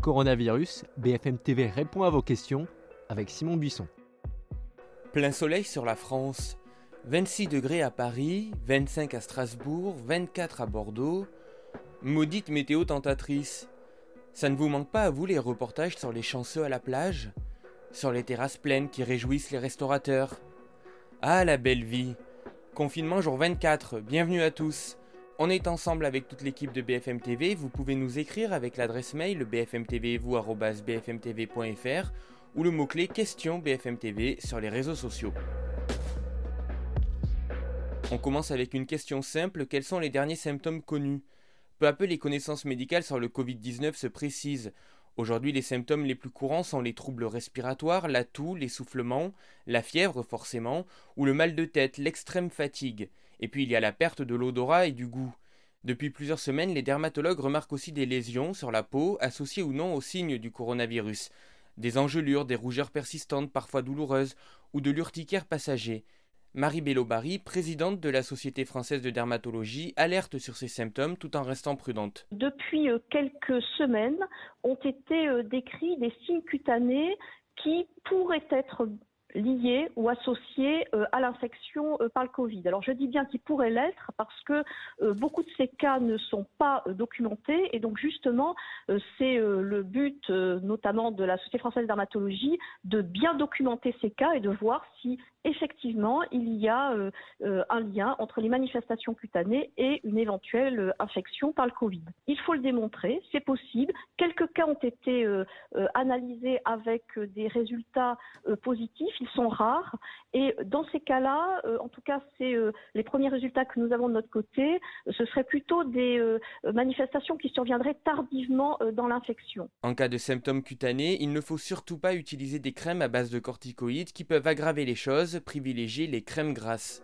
Coronavirus, BFM TV répond à vos questions avec Simon Buisson. Plein soleil sur la France. 26 degrés à Paris, 25 à Strasbourg, 24 à Bordeaux. Maudite météo tentatrice. Ça ne vous manque pas à vous les reportages sur les chanceux à la plage? Sur les terrasses pleines qui réjouissent les restaurateurs Ah la belle vie Confinement jour 24, bienvenue à tous on est ensemble avec toute l'équipe de BFM TV. Vous pouvez nous écrire avec l'adresse mail bfmtvvous.bfmtv.fr ou le mot-clé question BFM TV sur les réseaux sociaux. On commence avec une question simple. Quels sont les derniers symptômes connus? Peu à peu, les connaissances médicales sur le Covid-19 se précisent. Aujourd'hui, les symptômes les plus courants sont les troubles respiratoires, la toux, l'essoufflement, la fièvre forcément, ou le mal de tête, l'extrême fatigue. Et puis il y a la perte de l'odorat et du goût. Depuis plusieurs semaines, les dermatologues remarquent aussi des lésions sur la peau associées ou non aux signes du coronavirus. Des engelures, des rougeurs persistantes, parfois douloureuses, ou de l'urticaire passager. Marie Bellobari, présidente de la Société française de dermatologie, alerte sur ces symptômes tout en restant prudente. Depuis euh, quelques semaines, ont été euh, décrits des signes cutanés qui pourraient être liés ou associés euh, à l'infection euh, par le Covid. Alors je dis bien qu'ils pourraient l'être parce que euh, beaucoup de ces cas ne sont pas documentés et donc justement c'est le but notamment de la Société française de dermatologie de bien documenter ces cas et de voir si effectivement, il y a euh, euh, un lien entre les manifestations cutanées et une éventuelle euh, infection par le Covid. Il faut le démontrer, c'est possible. Quelques cas ont été analysés avec des résultats positifs, ils sont rares. Et dans ces cas-là, en tout cas, c'est les premiers résultats que nous avons de notre côté, ce serait plutôt des manifestations qui surviendraient tardivement dans l'infection. En cas de symptômes cutanés, il ne faut surtout pas utiliser des crèmes à base de corticoïdes qui peuvent aggraver les choses privilégier les crèmes grasses.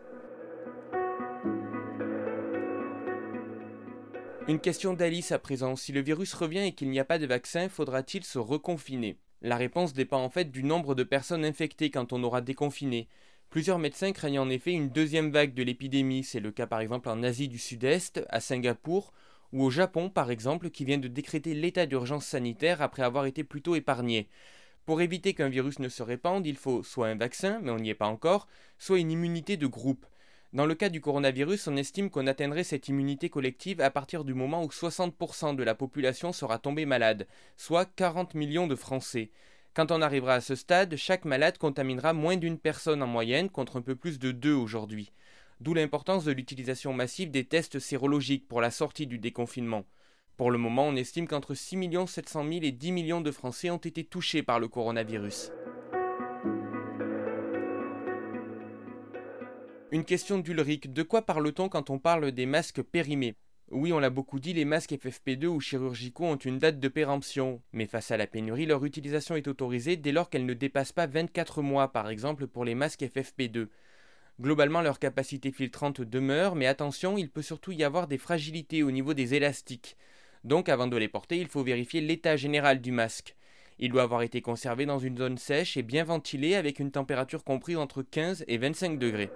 Une question d'Alice à présent. Si le virus revient et qu'il n'y a pas de vaccin, faudra-t-il se reconfiner? La réponse dépend en fait du nombre de personnes infectées quand on aura déconfiné. Plusieurs médecins craignent en effet une deuxième vague de l'épidémie. C'est le cas par exemple en Asie du Sud-Est, à Singapour, ou au Japon par exemple, qui vient de décréter l'état d'urgence sanitaire après avoir été plutôt épargné. Pour éviter qu'un virus ne se répande, il faut soit un vaccin, mais on n'y est pas encore, soit une immunité de groupe. Dans le cas du coronavirus, on estime qu'on atteindrait cette immunité collective à partir du moment où 60% de la population sera tombée malade, soit 40 millions de Français. Quand on arrivera à ce stade, chaque malade contaminera moins d'une personne en moyenne contre un peu plus de deux aujourd'hui. D'où l'importance de l'utilisation massive des tests sérologiques pour la sortie du déconfinement. Pour le moment, on estime qu'entre 6 700 000 et 10 millions de Français ont été touchés par le coronavirus. Une question d'Ulrich. De quoi parle-t-on quand on parle des masques périmés? Oui, on l'a beaucoup dit, les masques FFP2 ou chirurgicaux ont une date de péremption. Mais face à la pénurie, leur utilisation est autorisée dès lors qu'elle ne dépasse pas 24 mois, par exemple pour les masques FFP2. Globalement, leur capacité filtrante demeure, mais attention, il peut surtout y avoir des fragilités au niveau des élastiques. Donc avant de les porter, il faut vérifier l'état général du masque. Il doit avoir été conservé dans une zone sèche et bien ventilé avec une température comprise entre 15 et 25 degrés.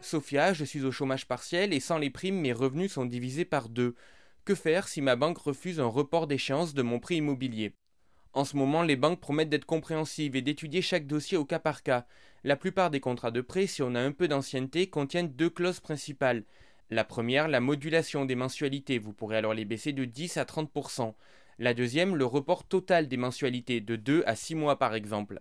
Sophia, je suis au chômage partiel et sans les primes, mes revenus sont divisés par deux. Que faire si ma banque refuse un report d'échéance de mon prêt immobilier? En ce moment, les banques promettent d'être compréhensives et d'étudier chaque dossier au cas par cas. La plupart des contrats de prêt, si on a un peu d'ancienneté, contiennent deux clauses principales. La première, la modulation des mensualités, vous pourrez alors les baisser de 10 à 30%. La deuxième, le report total des mensualités, de 2 à 6 mois par exemple.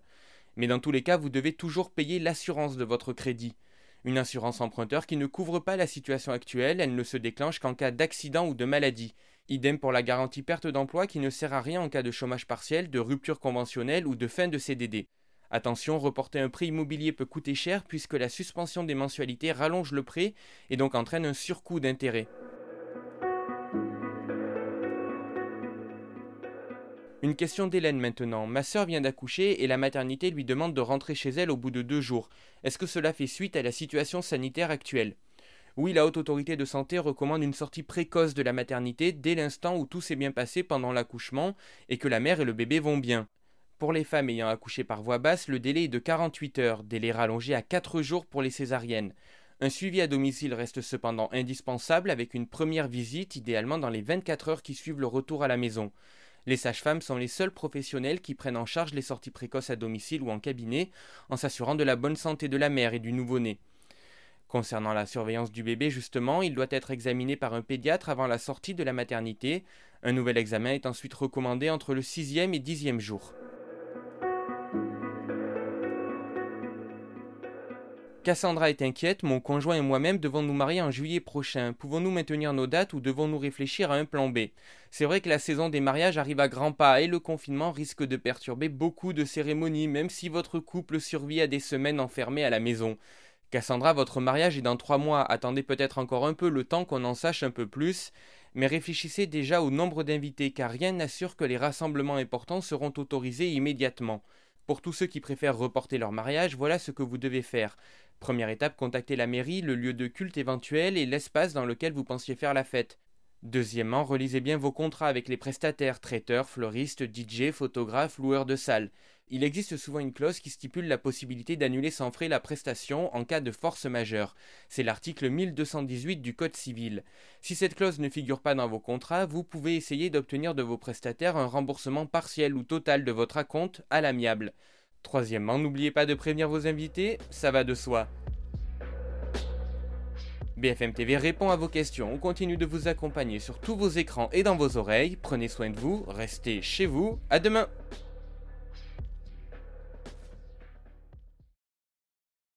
Mais dans tous les cas, vous devez toujours payer l'assurance de votre crédit. Une assurance emprunteur qui ne couvre pas la situation actuelle, elle ne se déclenche qu'en cas d'accident ou de maladie. Idem pour la garantie perte d'emploi qui ne sert à rien en cas de chômage partiel, de rupture conventionnelle ou de fin de CDD. Attention, reporter un prêt immobilier peut coûter cher puisque la suspension des mensualités rallonge le prêt et donc entraîne un surcoût d'intérêt. Une question d'Hélène maintenant. Ma sœur vient d'accoucher et la maternité lui demande de rentrer chez elle au bout de deux jours. Est-ce que cela fait suite à la situation sanitaire actuelle? Oui, la Haute Autorité de Santé recommande une sortie précoce de la maternité dès l'instant où tout s'est bien passé pendant l'accouchement et que la mère et le bébé vont bien. Pour les femmes ayant accouché par voie basse, le délai est de 48 heures, délai rallongé à 4 jours pour les césariennes. Un suivi à domicile reste cependant indispensable avec une première visite idéalement dans les 24 heures qui suivent le retour à la maison. Les sages-femmes sont les seuls professionnels qui prennent en charge les sorties précoces à domicile ou en cabinet en s'assurant de la bonne santé de la mère et du nouveau-né. Concernant la surveillance du bébé, justement, il doit être examiné par un pédiatre avant la sortie de la maternité. Un nouvel examen est ensuite recommandé entre le sixième et dixième jour. Cassandra est inquiète, mon conjoint et moi-même devons nous marier en juillet prochain. Pouvons-nous maintenir nos dates ou devons-nous réfléchir à un plan B? C'est vrai que la saison des mariages arrive à grands pas et le confinement risque de perturber beaucoup de cérémonies, même si votre couple survit à des semaines enfermées à la maison. Cassandra, votre mariage est dans trois mois, attendez peut-être encore un peu le temps qu'on en sache un peu plus, mais réfléchissez déjà au nombre d'invités, car rien n'assure que les rassemblements importants seront autorisés immédiatement. Pour tous ceux qui préfèrent reporter leur mariage, voilà ce que vous devez faire. Première étape, contactez la mairie, le lieu de culte éventuel et l'espace dans lequel vous pensiez faire la fête. Deuxièmement, relisez bien vos contrats avec les prestataires, traiteurs, fleuristes, DJ, photographes, loueurs de salles. Il existe souvent une clause qui stipule la possibilité d'annuler sans frais la prestation en cas de force majeure. C'est l'article 1218 du Code civil. Si cette clause ne figure pas dans vos contrats, vous pouvez essayer d'obtenir de vos prestataires un remboursement partiel ou total de votre acompte à l'amiable. Troisièmement, n'oubliez pas de prévenir vos invités, ça va de soi. BFM TV répond à vos questions, on continue de vous accompagner sur tous vos écrans et dans vos oreilles, prenez soin de vous, restez chez vous, à demain